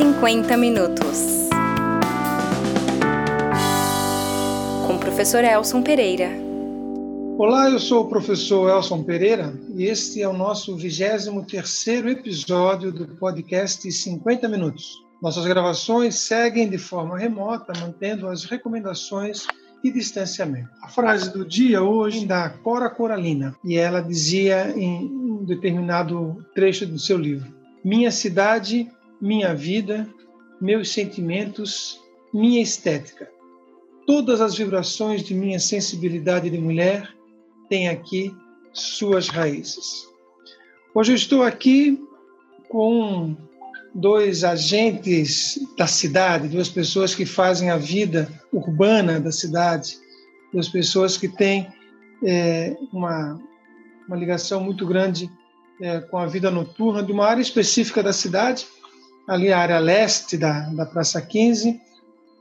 50 minutos. Com o professor Elson Pereira. Olá, eu sou o professor Elson Pereira e este é o nosso 23º episódio do podcast 50 minutos. Nossas gravações seguem de forma remota, mantendo as recomendações e distanciamento. A frase do dia hoje é da Cora Coralina e ela dizia em um determinado trecho do seu livro: Minha cidade, minha vida, meus sentimentos, minha estética. Todas as vibrações de minha sensibilidade de mulher têm aqui suas raízes. Hoje eu estou aqui com dois agentes da cidade, duas pessoas que fazem a vida urbana da cidade, duas pessoas que têm é, uma, uma ligação muito grande é, com a vida noturna de uma área específica da cidade, ali a área leste da, da Praça 15,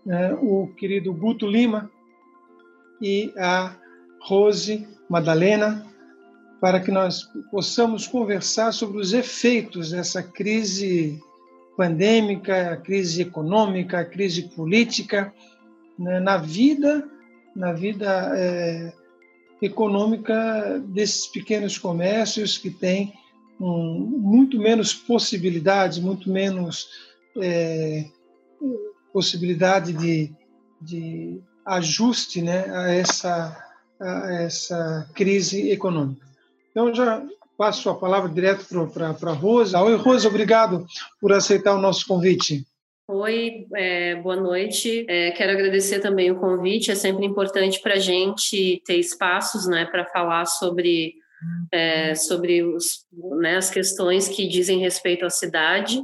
né, o querido Guto Lima e a Rose Madalena, para que nós possamos conversar sobre os efeitos dessa crise pandêmica, a crise econômica, a crise política, né, na vida, na vida é, econômica desses pequenos comércios que têm um, muito menos possibilidades, muito menos é, possibilidade de, de ajuste né, a, essa, a essa crise econômica. Então, já passo a palavra direto para a Rosa. Oi, Rosa, obrigado por aceitar o nosso convite. Oi, é, boa noite. É, quero agradecer também o convite. É sempre importante para a gente ter espaços né, para falar sobre, é, sobre os, né, as questões que dizem respeito à cidade.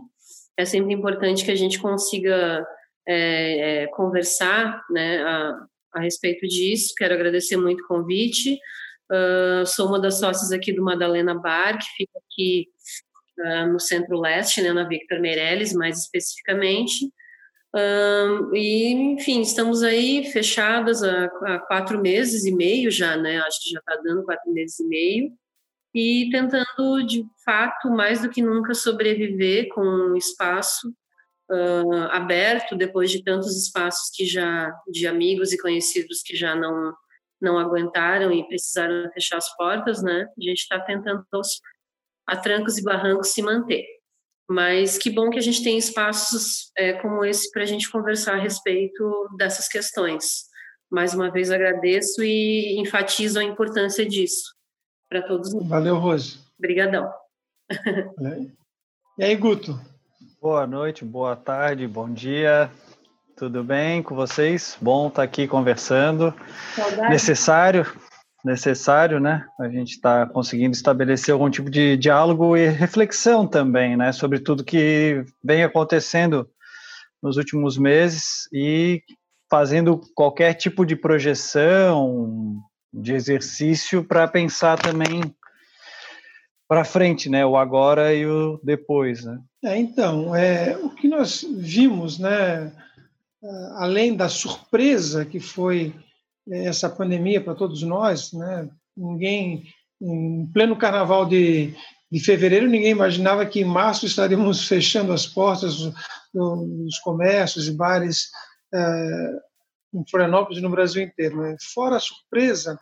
É sempre importante que a gente consiga é, é, conversar né, a, a respeito disso. Quero agradecer muito o convite. Uh, sou uma das sócias aqui do Madalena Bar, que fica aqui uh, no centro-leste, né, na Victor Meirelles, mais especificamente. Uh, e, enfim, estamos aí fechadas há, há, quatro meses e meio já, né? Acho que já está dando quatro meses e meio. E tentando, de fato, mais do que nunca sobreviver com um espaço aberto, depois de tantos espaços que já, de amigos e conhecidos que já não não aguentaram e precisaram fechar as portas, né? A gente está tentando a trancos e barrancos se manter. Mas que bom que a gente tem espaços é, como esse para a gente conversar a respeito dessas questões. Mais uma vez agradeço e enfatizo a importância disso para todos. Valeu, Rose. Obrigadão. E aí, Guto? Boa noite, boa tarde, bom dia. Tudo bem com vocês? Bom estar tá aqui conversando. Saudade. Necessário, necessário, né? A gente está conseguindo estabelecer algum tipo de diálogo e reflexão também, né? Sobre tudo que vem acontecendo nos últimos meses e fazendo qualquer tipo de projeção, de exercício para pensar também para frente, né? O agora e o depois, né? É, então, é, o que nós vimos, né? Além da surpresa que foi essa pandemia para todos nós, né? Ninguém, em pleno carnaval de, de fevereiro, ninguém imaginava que em março estaríamos fechando as portas dos comércios e bares uh, em Florianópolis e no Brasil inteiro. Né? Fora a surpresa,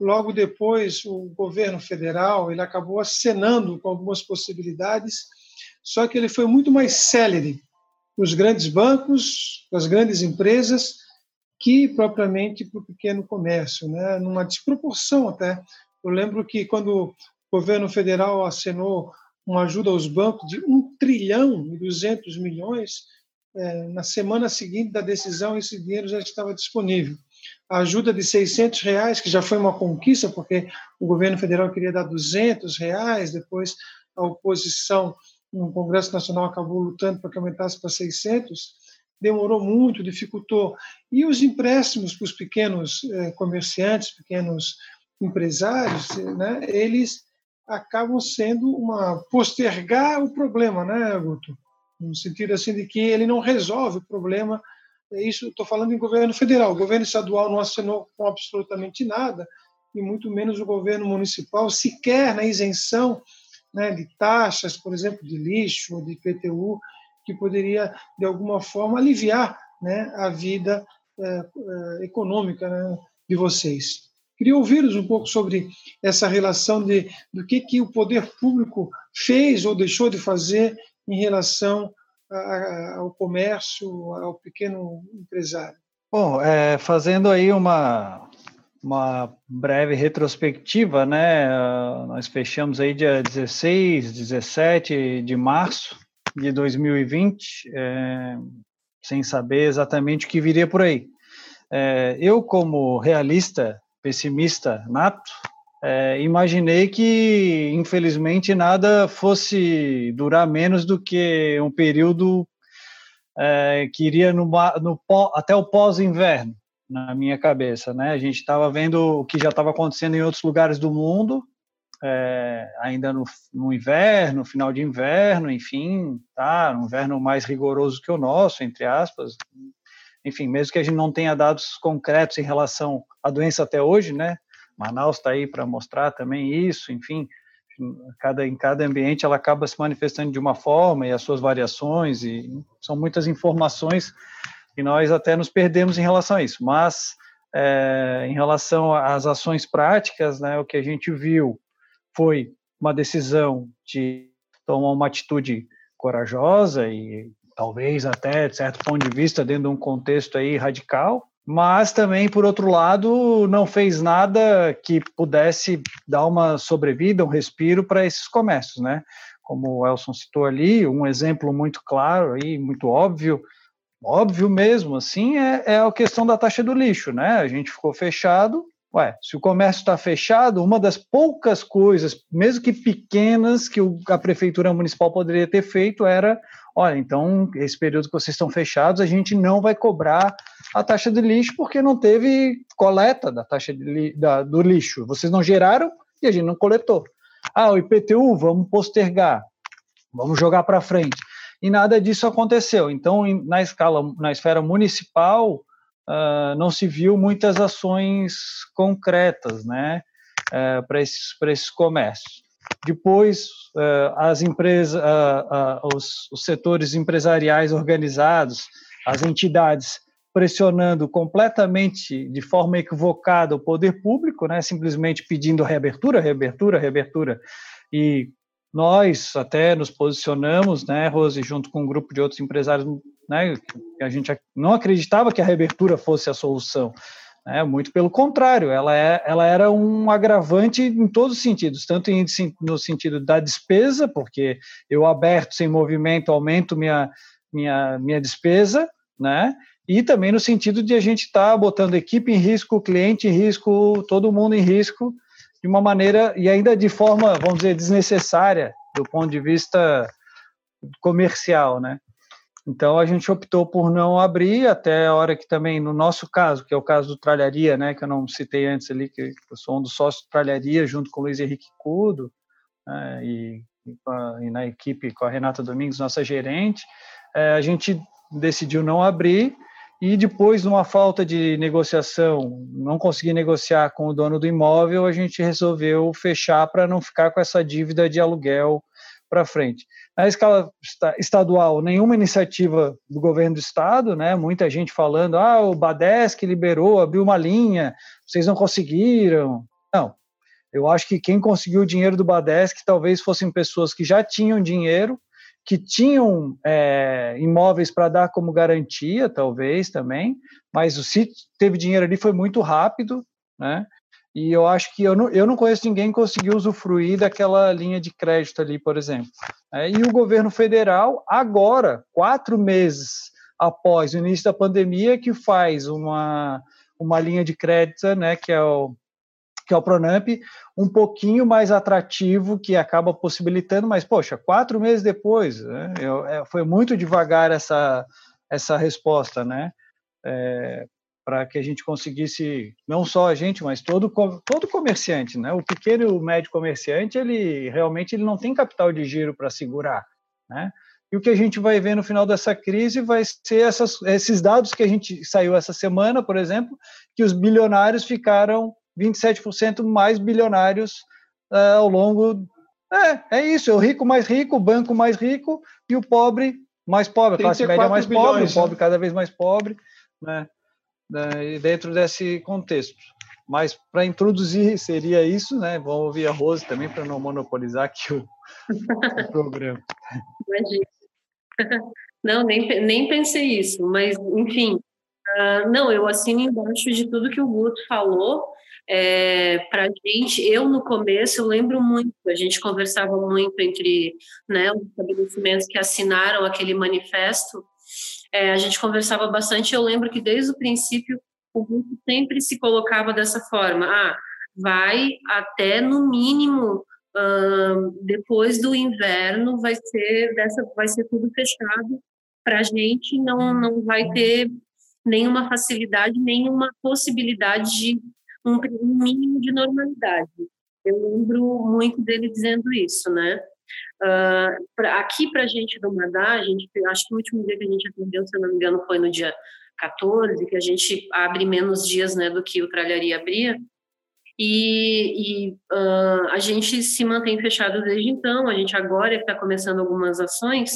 logo depois o governo federal ele acabou acenando com algumas possibilidades, só que ele foi muito mais célere os grandes bancos, as grandes empresas, que propriamente para o pequeno comércio, né? numa desproporção até. Eu lembro que quando o governo federal assinou uma ajuda aos bancos de 1 trilhão e 200 milhões, é, na semana seguinte da decisão esse dinheiro já estava disponível. A ajuda de 600 reais, que já foi uma conquista, porque o governo federal queria dar 200 reais, depois a oposição no Congresso Nacional acabou lutando para que aumentasse para 600, demorou muito, dificultou. E os empréstimos para os pequenos eh, comerciantes, pequenos empresários, né, eles acabam sendo uma postergar o problema, né, Guto? No sentido assim de que ele não resolve o problema. É isso, estou falando em governo federal. O governo estadual não assinou com absolutamente nada, e muito menos o governo municipal, sequer na isenção né, de taxas, por exemplo, de lixo ou de IPTU, que poderia, de alguma forma, aliviar né, a vida é, econômica né, de vocês. Queria ouvi-los um pouco sobre essa relação de do que, que o poder público fez ou deixou de fazer em relação a, ao comércio, ao pequeno empresário. Bom, é, fazendo aí uma, uma breve retrospectiva, né? Nós fechamos aí dia 16, 17 de março de 2020, é, sem saber exatamente o que viria por aí. É, eu, como realista, pessimista nato, é, imaginei que, infelizmente, nada fosse durar menos do que um período é, que iria no, no, até o pós-inverno, na minha cabeça. Né? A gente estava vendo o que já estava acontecendo em outros lugares do mundo, é, ainda no, no, inverno, final de inverno, enfim, tá, um inverno mais rigoroso que o nosso, entre aspas. Enfim, mesmo que a gente não tenha dados concretos em relação à doença até hoje, né? Manaus está aí para mostrar também isso, enfim, cada, em cada ambiente ela acaba se manifestando de uma forma e as suas variações, e são muitas informações e nós até nos perdemos em relação a isso. Mas, é, em relação às ações práticas, né, o que a gente viu foi uma decisão de tomar uma atitude corajosa e talvez até, de certo ponto de vista, dentro de um contexto aí radical, mas também, por outro lado, não fez nada que pudesse dar uma sobrevida, um respiro para esses comércios, né? Como o Elson citou ali, um exemplo muito claro e muito óbvio, óbvio mesmo, assim, é, é a questão da taxa do lixo, né? A gente ficou fechado, Ué, se o comércio está fechado, uma das poucas coisas, mesmo que pequenas, que a prefeitura municipal poderia ter feito era olha, então, esse período que vocês estão fechados, a gente não vai cobrar a taxa de lixo porque não teve coleta da taxa li, da, do lixo. Vocês não geraram e a gente não coletou. Ah, o IPTU, vamos postergar, vamos jogar para frente. E nada disso aconteceu. Então, na escala, na esfera municipal, uh, não se viu muitas ações concretas, né, uh, para esses, esses comércios. Depois, uh, as empresas, os, os, setores empresariais organizados, as entidades pressionando completamente, de forma equivocada, o poder público, né, simplesmente pedindo reabertura, reabertura, reabertura. E nós até nos posicionamos, né, Rose, junto com um grupo de outros empresários, né, a gente não acreditava que a reabertura fosse a solução. É, muito pelo contrário, ela, é, ela era um agravante em todos os sentidos, tanto em, no sentido da despesa, porque eu aberto sem movimento aumento minha, minha, minha despesa, né? E também no sentido de a gente estar tá botando equipe em risco, cliente em risco, todo mundo em risco, de uma maneira, e ainda de forma, vamos dizer, desnecessária, do ponto de vista comercial, né? Então a gente optou por não abrir até a hora que também, no nosso caso, que é o caso do Tralharia, né, que eu não citei antes ali, que eu sou um dos sócios do Tralharia, junto com o Luiz Henrique Cudo, né, e, e, na equipe com a Renata Domingos, nossa gerente, é, a gente decidiu não abrir e depois, numa falta de negociação, não conseguir negociar com o dono do imóvel, a gente resolveu fechar para não ficar com essa dívida de aluguel para frente. Na escala estadual, nenhuma iniciativa do governo do estado, né? Muita gente falando, ah, o Badesc liberou, abriu uma linha, vocês não conseguiram. Não. Eu acho que quem conseguiu o dinheiro do Badesc talvez fossem pessoas que já tinham dinheiro, que tinham é, imóveis para dar como garantia, talvez também, mas o se teve dinheiro ali foi muito rápido, né? E eu acho que eu não, eu não conheço ninguém que conseguiu usufruir daquela linha de crédito ali, por exemplo. É, e o governo federal, agora, quatro meses após o início da pandemia, que faz uma, uma linha de crédito, né, que é o que é o Pronamp, um pouquinho mais atrativo, que acaba possibilitando, mas, poxa, quatro meses depois, né, eu, é, foi muito devagar essa, essa resposta, né? É, para que a gente conseguisse, não só a gente, mas todo, todo comerciante, né? O pequeno e o médio comerciante, ele realmente ele não tem capital de giro para segurar, né? E o que a gente vai ver no final dessa crise vai ser essas, esses dados que a gente saiu essa semana, por exemplo, que os bilionários ficaram 27% mais bilionários uh, ao longo. É, é isso, é o rico mais rico, o banco mais rico e o pobre mais pobre, a classe média mais bilhões, pobre, o pobre né? cada vez mais pobre, né? Né dentro desse contexto. Mas para introduzir seria isso, né? Vamos ouvir a Rose também para não monopolizar aqui o, o programa. Imagina. Não, nem, nem pensei isso, mas enfim, uh, não, eu assino embaixo de tudo que o Guto falou. É, para a gente, eu no começo, eu lembro muito, a gente conversava muito entre né, os estabelecimentos que assinaram aquele manifesto, é, a gente conversava bastante. Eu lembro que desde o princípio o grupo sempre se colocava dessa forma: ah, vai até no mínimo uh, depois do inverno vai ser dessa, vai ser tudo fechado para a gente, não não vai ter nenhuma facilidade, nenhuma possibilidade de um, um mínimo de normalidade. Eu lembro muito dele dizendo isso, né? Uh, pra, aqui para a gente do Madá, a gente, acho que o último dia que a gente atendeu, se não me engano, foi no dia 14, que a gente abre menos dias né, do que o Tralharia abria, e, e uh, a gente se mantém fechado desde então, a gente agora está começando algumas ações,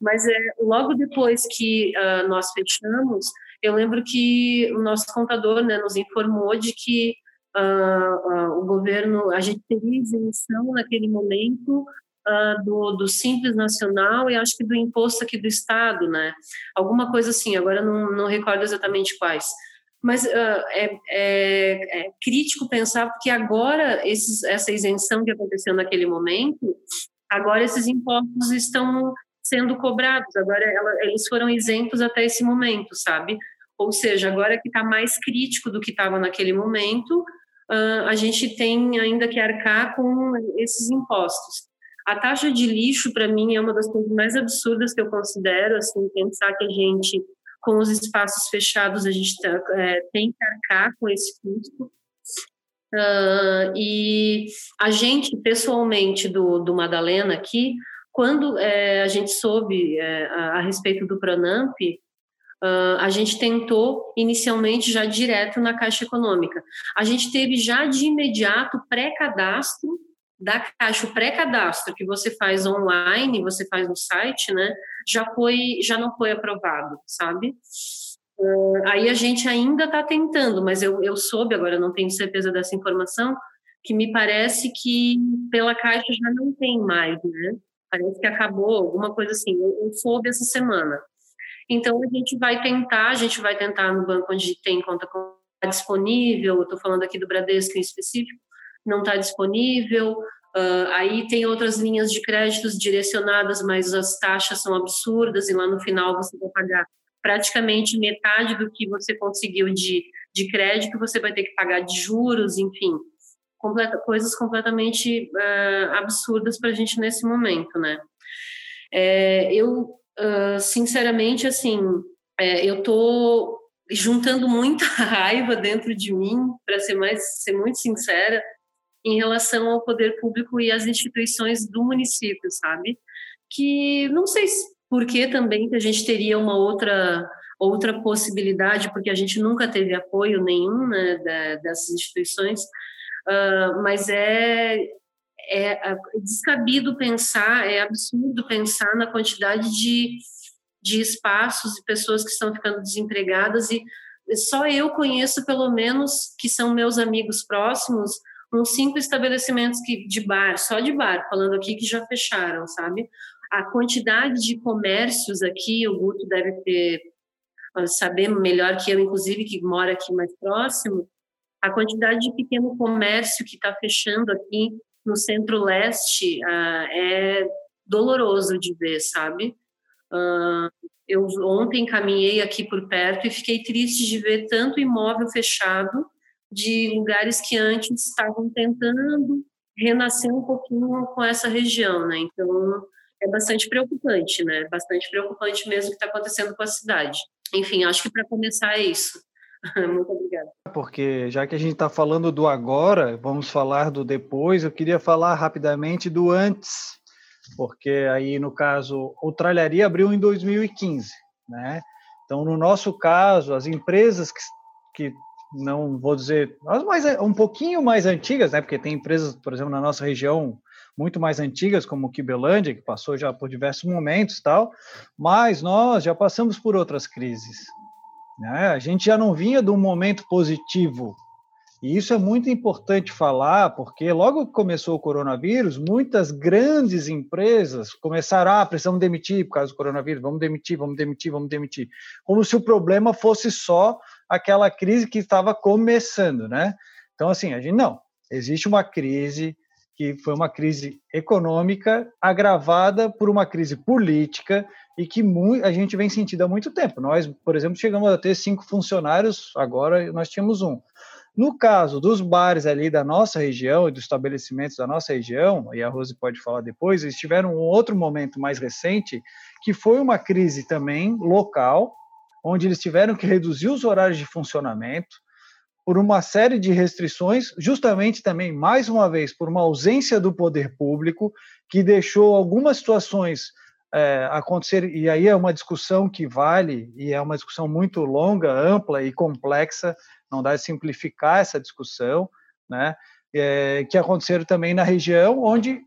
mas é, logo depois que uh, nós fechamos, eu lembro que o nosso contador né, nos informou de que o governo, a gente teria isenção naquele momento uh, do, do Simples Nacional e acho que do imposto aqui do Estado, né? Alguma coisa assim, agora não, não recordo exatamente quais. Mas uh, é, é, é, crítico pensar, porque agora esses, essa isenção que aconteceu naquele momento, agora esses impostos estão sendo cobrados, agora ela, eles foram isentos até esse momento, sabe? Ou seja, agora que está mais crítico do que estava naquele momento, uh, a gente tem ainda que arcar com esses impostos. A taxa de lixo, para mim, é uma das coisas mais absurdas que eu considero, assim, pensar que a gente, com os espaços fechados, a gente tá, é, tem que arcar com esse custo. Uh, e a gente, pessoalmente, do, do Madalena aqui, quando é, a gente soube é, a, a, respeito do Pronamp, uh, a gente tentou inicialmente já direto na Caixa Econômica. A gente teve já de imediato pré-cadastro da caixa, o pré-cadastro que você faz online, você faz no site, né, já foi, já não foi aprovado, sabe? Uh, aí a gente ainda está tentando, mas eu, eu soube, agora não tenho certeza dessa informação, que me parece que pela caixa já não tem mais, né? Parece que acabou, alguma coisa assim. Eu, eu soube essa semana. Então a gente vai tentar, a gente vai tentar no banco onde tem conta disponível, estou falando aqui do Bradesco em específico, não está disponível. Uh, aí tem outras linhas de créditos direcionadas, mas as taxas são absurdas e lá no final você vai pagar praticamente metade do que você conseguiu de, de crédito, você vai ter que pagar de juros, enfim, completa, coisas completamente uh, absurdas para a gente nesse momento, né? É, eu, uh, sinceramente, assim, é, eu tô juntando muita raiva dentro de mim, para ser mais, ser muito sincera, em relação ao poder público e às instituições do município, sabe? Que não sei por que também que a gente teria uma outra outra possibilidade, porque a gente nunca teve apoio nenhum né, da, dessas instituições, uh, mas é, é descabido pensar, é absurdo pensar na quantidade de, de espaços e pessoas que estão ficando desempregadas e só eu conheço pelo menos que são meus amigos próximos uns cinco estabelecimentos que, de bar, só de bar, falando aqui que já fecharam, sabe? A quantidade de comércios aqui, o Guto deve ter, saber melhor que eu, inclusive, que mora aqui mais próximo, a quantidade de pequeno comércio que está fechando aqui no centro-leste uh, é doloroso de ver, sabe? Uh, eu ontem caminhei aqui por perto e fiquei triste de ver tanto imóvel fechado de lugares que antes estavam tentando renascer um pouquinho com essa região, né? Então é bastante preocupante, né? Bastante preocupante mesmo o que está acontecendo com a cidade. Enfim, acho que para começar é isso. Muito obrigada. Porque já que a gente está falando do agora, vamos falar do depois. Eu queria falar rapidamente do antes, porque aí no caso o Tralharia abriu em 2015, né? Então no nosso caso, as empresas que, que não vou dizer, as mais um pouquinho mais antigas, né? Porque tem empresas, por exemplo, na nossa região, muito mais antigas, como Kibelândia, que passou já por diversos momentos tal, mas nós já passamos por outras crises. Né? A gente já não vinha de um momento positivo e isso é muito importante falar, porque logo que começou o coronavírus, muitas grandes empresas começaram, ah, precisamos demitir por causa do coronavírus, vamos demitir, vamos demitir, vamos demitir. Como se o problema fosse só aquela crise que estava começando, né? Então, assim, a gente não. Existe uma crise que foi uma crise econômica agravada por uma crise política e que a gente vem sentindo há muito tempo. Nós, por exemplo, chegamos a ter cinco funcionários, agora nós tínhamos um. No caso dos bares ali da nossa região e dos estabelecimentos da nossa região, e a Rose pode falar depois, eles tiveram um outro momento mais recente, que foi uma crise também local, onde eles tiveram que reduzir os horários de funcionamento por uma série de restrições, justamente também, mais uma vez, por uma ausência do poder público, que deixou algumas situações é, acontecer, e aí é uma discussão que vale, e é uma discussão muito longa, ampla e complexa, não dá de simplificar essa discussão, né? É, que aconteceram também na região, onde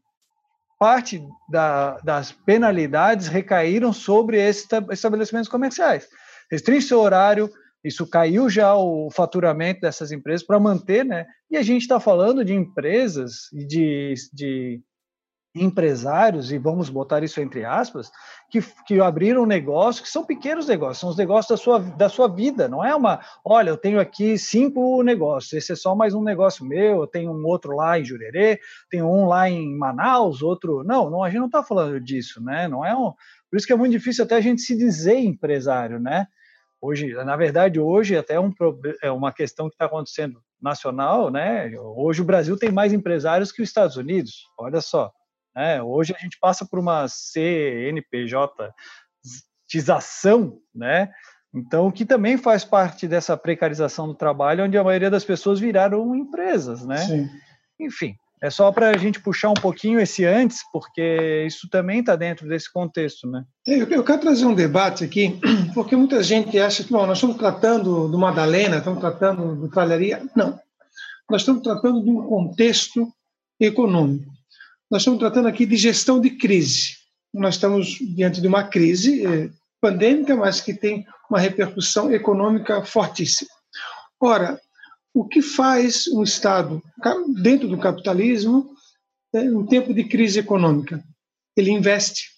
parte da, das penalidades recaíram sobre esses estabelecimentos comerciais. Restringe seu horário, isso caiu já o faturamento dessas empresas para manter, né? E a gente está falando de empresas e de, de empresários, e vamos botar isso entre aspas, que, que abriram um negócio, que são pequenos negócios, são os negócios da sua, da sua vida, não é uma, olha, eu tenho aqui cinco negócios, esse é só mais um negócio meu, eu tenho um outro lá em Jurerê, tenho um lá em Manaus, outro, não, não a gente não está falando disso, né, não é um, por isso que é muito difícil até a gente se dizer empresário, né, hoje, na verdade, hoje até é, um, é uma questão que está acontecendo nacional, né, hoje o Brasil tem mais empresários que os Estados Unidos, olha só, né? Hoje a gente passa por uma CNPJ-tização, né? Então, que também faz parte dessa precarização do trabalho, onde a maioria das pessoas viraram empresas, né? Sim. Enfim, é só para a gente puxar um pouquinho esse antes, porque isso também está dentro desse contexto, né? Eu, eu, quero trazer um debate aqui, porque muita gente acha que, bom, nós estamos tratando do Madalena, estamos tratando do Tralharia. Não, nós estamos tratando de um contexto econômico. Nós estamos tratando aqui de gestão de crise. Nós estamos diante de uma crise eh, pandêmica, mas que tem uma repercussão econômica fortíssima. Ora, o que faz um Estado dentro do capitalismo em um tempo de crise econômica? Ele investe.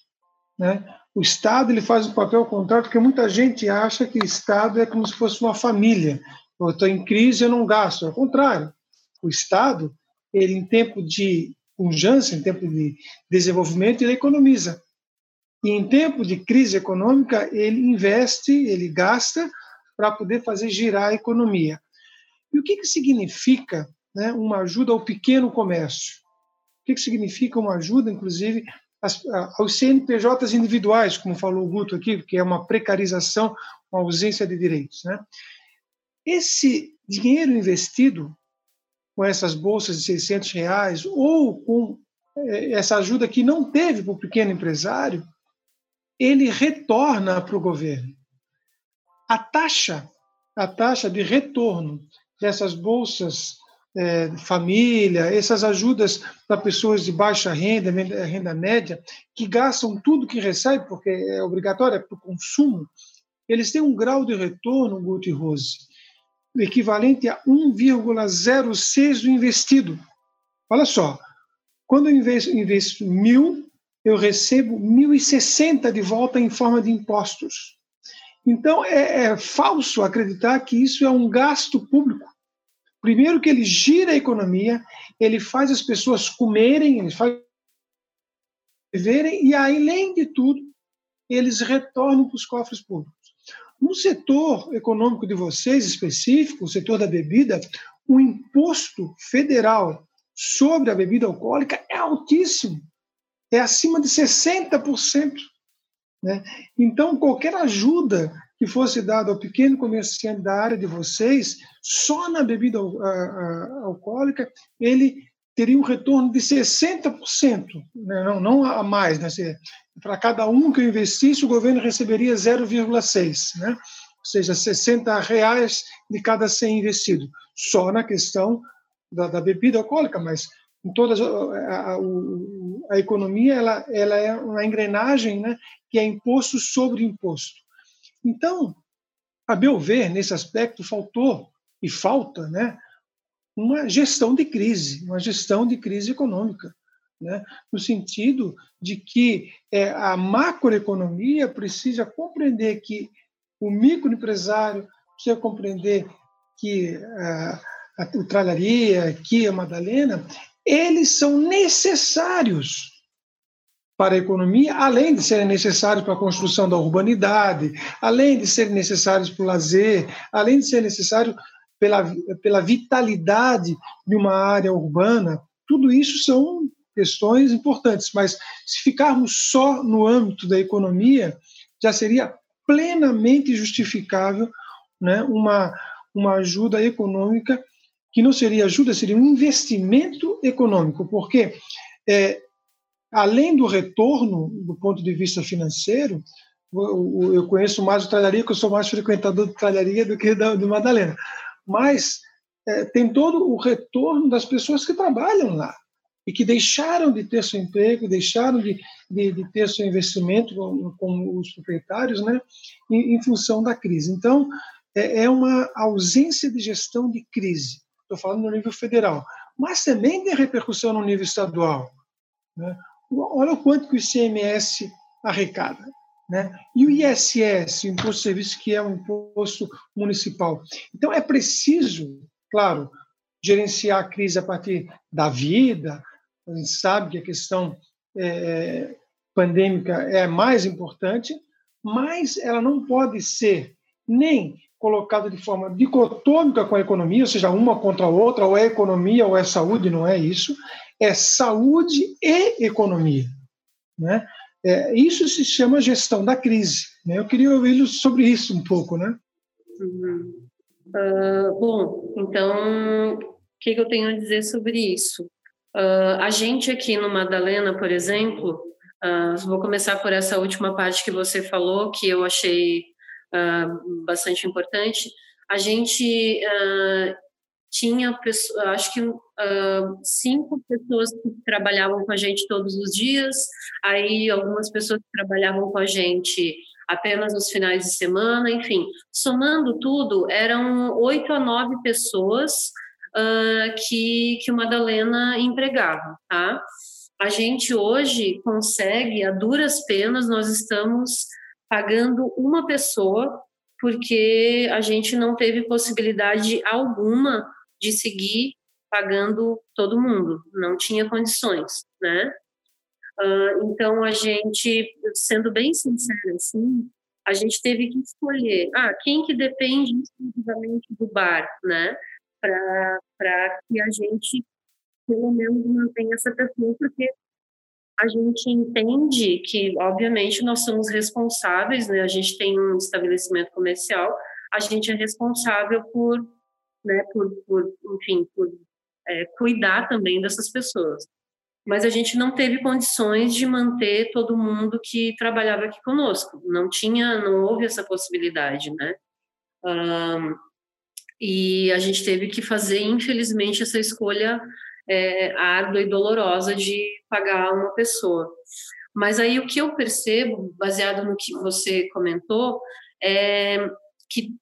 Né? O Estado ele faz o papel contrário, porque muita gente acha que o Estado é como se fosse uma família. Eu estou em crise, eu não gasto. Ao contrário, o Estado, ele em tempo de pujança, em tempo de desenvolvimento, ele economiza. E em tempo de crise econômica, ele investe, ele gasta para poder fazer girar a economia. E o que, que significa né, uma ajuda ao pequeno comércio? O que, que significa uma ajuda, inclusive, aos CNPJs individuais, como falou o Guto aqui, que é uma precarização, uma ausência de direitos? Né? Esse dinheiro investido com essas bolsas de 600 reais ou com é, essa ajuda que não teve para o pequeno empresário, ele retorna para o governo. A taxa, a taxa de retorno dessas bolsas é, família, essas ajudas para pessoas de baixa renda, renda média, que gastam tudo que recebem, porque é obrigatório é para o consumo, eles têm um grau de retorno, Guto e Rose, equivalente a 1,06 do investido. Olha só, quando eu investo, investo mil, eu recebo 1.060 de volta em forma de impostos. Então, é, é, falso acreditar que isso é um gasto público. Primeiro que ele gira a economia, ele faz as pessoas comerem, ele faz viverem, e além de tudo, eles retornam para os cofres públicos. No setor econômico de vocês, específico, o setor da bebida, o imposto federal sobre a bebida alcoólica é altíssimo, é acima de 60%. Né? Então, qualquer ajuda que fosse dada ao pequeno comerciante da área de vocês, só na bebida alcoólica, ele teria um retorno de 60%, né? não, não a mais, né? para cada um que eu investisse, o governo receberia 0,6, né? ou seja, 60 reais de cada 100 investido, só na questão da, da bebida alcoólica, mas em todas a, a, o, a economia ela, ela é uma engrenagem né, que é imposto sobre imposto. Então, a meu ver, nesse aspecto, faltou e falta né, uma gestão de crise, uma gestão de crise econômica, né, no sentido de que é, a macroeconomia precisa compreender que o microempresário precisa compreender que a, a, o Tralharia, que a Madalena, eles são necessários para a economia, além de serem necessários para a construção da urbanidade, além de serem necessários para o lazer, além de ser necessários pela, pela vitalidade de uma área urbana, tudo isso são questões importantes, mas se ficarmos só no âmbito da economia, já seria plenamente justificável né, uma, uma ajuda econômica, que não seria ajuda, seria um investimento econômico, porque é, além do retorno do ponto de vista financeiro, eu conheço mais o Tralharia, que eu sou mais frequentador do Tralharia do que da, do Madalena, mas é, tem todo o retorno das pessoas que trabalham lá e que deixaram de ter seu emprego, deixaram de, de, de ter seu investimento como, como os proprietários, né, em, em, função da crise. Então, é, é uma ausência de gestão de crise. Estou falando no nível federal, mas também tem repercussão no nível estadual. Né? Olha o quanto que o ICMS arrecada. Né? E o ISS, o Imposto de Serviço, que é um imposto municipal. Então, é preciso, claro, gerenciar a crise a partir da vida. A gente sabe que a questão é, pandêmica é mais importante, mas ela não pode ser nem colocada de forma dicotômica com a economia, ou seja, uma contra a outra, ou é economia ou é saúde, não é isso é saúde e economia. Né? É, isso se chama gestão da crise. Né? Eu queria ouvir sobre isso um pouco. Né? Uhum. Uh, bom, então, o que, que, eu tenho a dizer sobre isso? Uh, a gente aqui no Madalena, por exemplo, uh, vou começar por essa última parte que você falou, que eu achei bastante importante. A gente tinha, acho que uh, cinco pessoas que trabalhavam com a gente todos os dias, aí algumas pessoas que trabalhavam com a gente apenas nos finais de semana, enfim, somando tudo, eram oito a nove pessoas uh, que, que o Madalena empregava, tá? A gente hoje consegue, a duras penas, nós estamos pagando uma pessoa porque a gente não teve possibilidade alguma de seguir pagando todo mundo, não tinha condições, né? Uh, então a gente, sendo bem sincera assim, a gente teve que escolher, ah, quem que depende exclusivamente do bar, né? Para que a gente pelo menos mantenha essa pessoa, porque a gente entende que, obviamente, nós somos responsáveis, né? A gente tem um estabelecimento comercial, a gente é responsável por né, por, por enfim, por é, cuidar também dessas pessoas. Mas a gente não teve condições de manter todo mundo que trabalhava aqui conosco. Não tinha, não houve essa possibilidade, né? Um, e a gente teve que fazer, infelizmente, essa escolha é, árdua e dolorosa de pagar uma pessoa. Mas aí o que eu percebo, baseado no que você comentou, é que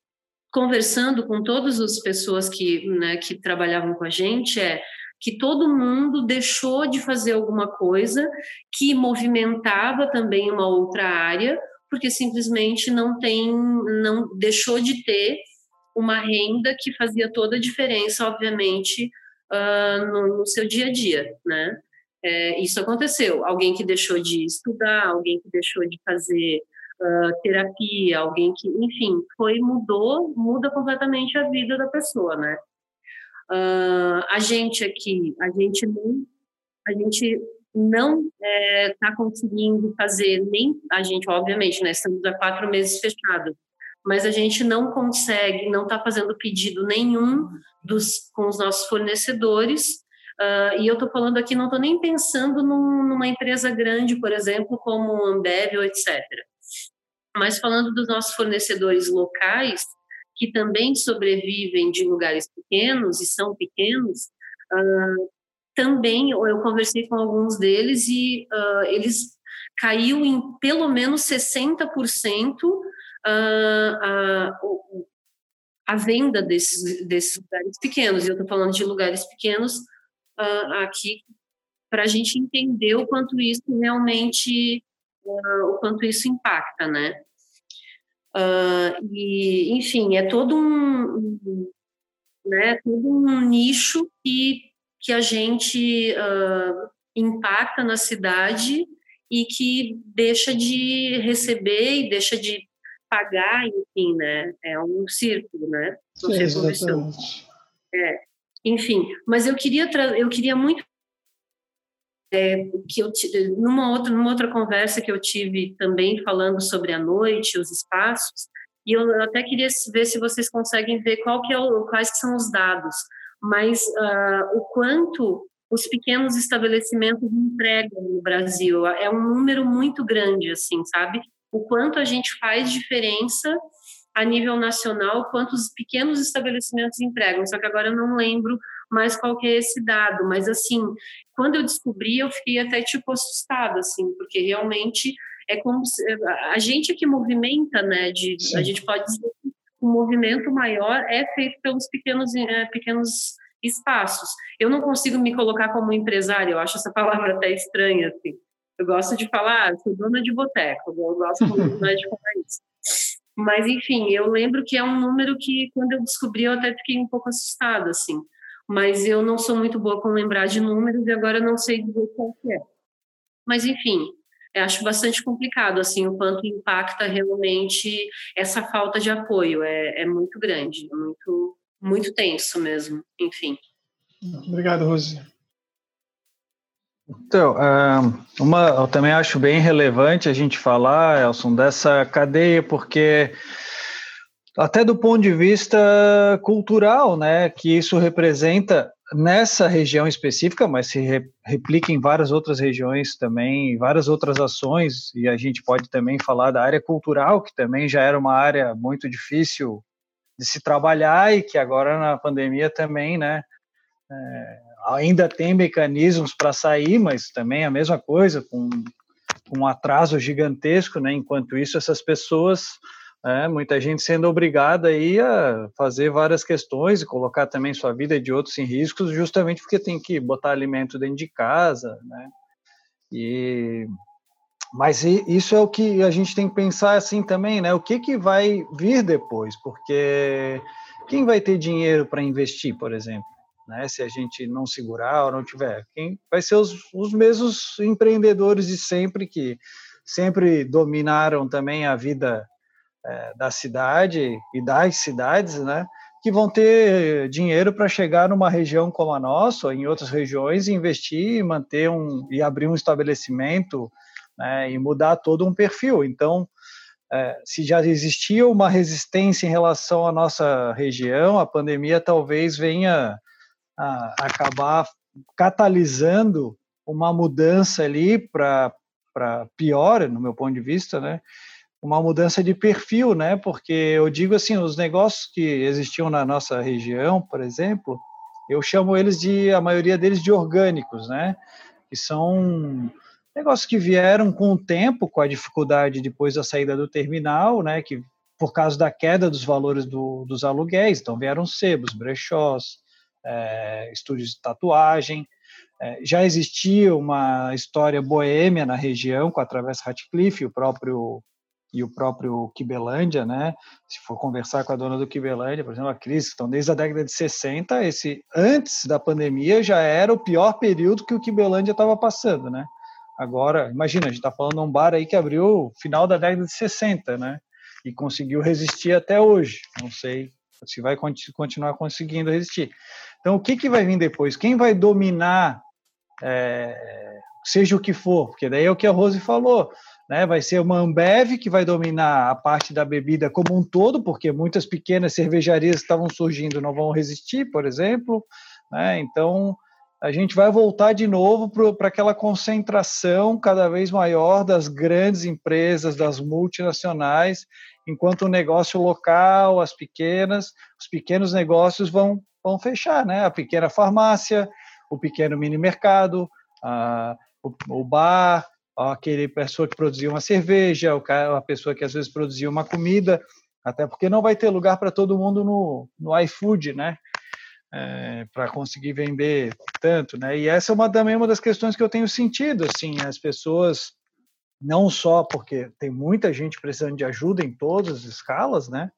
conversando com todas as pessoas que, né, que trabalhavam com a gente, é que todo mundo deixou de fazer alguma coisa que movimentava também uma outra área, porque simplesmente não tem, não deixou de ter uma renda que fazia toda a diferença, obviamente, uh, no, no, seu dia a dia, né? É, isso aconteceu. Alguém que deixou de estudar, alguém que deixou de fazer terapia, alguém que, enfim, foi mudou, muda completamente a vida da pessoa, né? Uh, a gente aqui, a gente não, a gente não está é, tá conseguindo fazer nem a gente, obviamente, né? Estamos há quatro meses fechados, mas a gente não consegue, não está fazendo pedido nenhum dos com os nossos fornecedores. Uh, e eu estou falando aqui, não estou nem pensando num, numa empresa grande, por exemplo, como Ambev ou etc. Mas falando dos nossos fornecedores locais, que também sobrevivem de lugares pequenos e são pequenos, uh, também eu conversei com alguns deles e uh, eles caiu em pelo menos 60% uh, a, a venda desses, desses lugares pequenos. Eu estou falando de lugares pequenos uh, aqui para a gente entender o quanto isso realmente, uh, o quanto isso impacta, né? Uh, e, enfim, é todo um, né, todo um nicho que, que a gente uh, impacta na cidade e que deixa de receber e deixa de pagar, enfim, né? É um círculo, né? Exatamente. É. Enfim, mas eu queria eu queria muito é, que eu numa outra numa outra conversa que eu tive também falando sobre a noite, os espaços, e eu até queria ver se vocês conseguem ver qual que é o, quais que são os dados, mas uh, o quanto os pequenos estabelecimentos entregam no Brasil é um número muito grande, assim, sabe? O quanto a gente faz diferença a nível nacional, quanto os pequenos estabelecimentos entregam. Só que agora eu não lembro mais qual que é esse dado, mas assim, quando eu descobri, eu fiquei até tipo assustada, assim, porque realmente é como se, a gente que movimenta, né? De, a gente pode dizer que o movimento maior é feito pelos pequenos, é, pequenos espaços. Eu não consigo me colocar como empresária, eu acho essa palavra até estranha, assim. Eu gosto de falar, ah, sou dona de boteco, eu gosto mais de falar isso. Mas, enfim, eu lembro que é um número que, quando eu descobri, eu até fiquei um pouco assustada, assim. Mas eu não sou muito boa com lembrar de números e agora não sei dizer qual é. Mas, enfim, acho bastante complicado, assim, o quanto impacta realmente essa falta de apoio. É, é muito grande, é muito, muito tenso mesmo, enfim. Obrigado, Rosi. Então, uma, eu também acho bem relevante a gente falar, Elson, dessa cadeia, porque até do ponto de vista cultural, né, que isso representa nessa região específica, mas se re, replica em várias outras regiões também, várias outras ações, e a gente pode também falar da área cultural, que também já era uma área muito difícil de se trabalhar e que agora na pandemia também, né, é, ainda tem mecanismos para sair, mas também a mesma coisa, com, com um atraso gigantesco, né, enquanto isso essas pessoas é, muita gente sendo obrigada aí a fazer várias questões e colocar também sua vida de outros em riscos, justamente porque tem que botar alimento dentro de casa, né? E mas isso é o que a gente tem que pensar assim também, né? O que que vai vir depois? Porque quem vai ter dinheiro para investir, por exemplo, né? Se a gente não segurar ou não tiver, quem vai ser os, os mesmos empreendedores de sempre que sempre dominaram também a vida é, da cidade e das cidades, né, que vão ter dinheiro para chegar numa região como a nossa, ou em outras regiões, e investir e manter um e abrir um estabelecimento né, e mudar todo um perfil. Então, é, se já existia uma resistência em relação à nossa região, a pandemia talvez venha a acabar catalisando uma mudança ali para pior, no meu ponto de vista, né? Uma mudança de perfil, né? Porque eu digo assim, os negócios que existiam na nossa região, por exemplo, eu chamo eles de a maioria deles de orgânicos, né? Que são negócios que vieram com o tempo, com a dificuldade depois da saída do terminal, né? Que por causa da queda dos valores do, dos aluguéis, então vieram sebos, brechós, é, estúdios de tatuagem. É, já existia uma história boêmia na região com a Travessa Ratcliffe, o próprio e o próprio Kibelândia, né? Se for conversar com a dona do Kibelândia, por exemplo, a Cris, então desde a década de 60, esse antes da pandemia já era o pior período que o Kibelândia estava passando, né? Agora, imagina, a gente está falando de um bar aí que abriu final da década de 60, né? E conseguiu resistir até hoje. Não sei se vai continuar conseguindo resistir. Então, o que, que vai vir depois? Quem vai dominar, é, seja o que for? Porque daí é o que a Rose falou né? Vai ser uma Ambev que vai dominar a parte da bebida como um todo, porque muitas pequenas cervejarias que estavam surgindo não vão resistir, por exemplo. Né? Então, a gente vai voltar de novo para aquela concentração cada vez maior das grandes empresas, das multinacionais, enquanto o negócio local, as pequenas, os pequenos negócios vão, vão fechar, né? A pequena farmácia, o pequeno mini mercado, a, o, o bar, aquele pessoa que produzia uma cerveja, a pessoa que às vezes produzia uma comida, até porque não vai ter lugar para todo mundo no, no iFood, né? É, para conseguir vender tanto, né? E essa é uma também uma das questões que eu tenho sentido, assim, as pessoas não só porque tem muita gente precisando de ajuda em todas as escalas, né?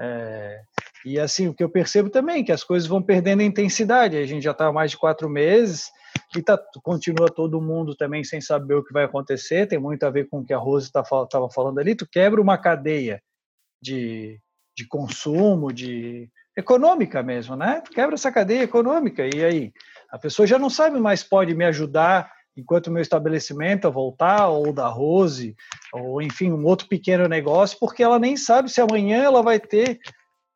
É, e assim o que eu percebo também é que as coisas vão perdendo intensidade. A gente já está há mais de quatro meses e tá, continua todo mundo também sem saber o que vai acontecer. Tem muito a ver com o que a Rose estava tá, falando ali. Tu quebra uma cadeia de, de consumo, de econômica mesmo, né? Tu quebra essa cadeia econômica e aí a pessoa já não sabe mais pode me ajudar enquanto o meu estabelecimento a voltar ou da Rose ou enfim um outro pequeno negócio, porque ela nem sabe se amanhã ela vai ter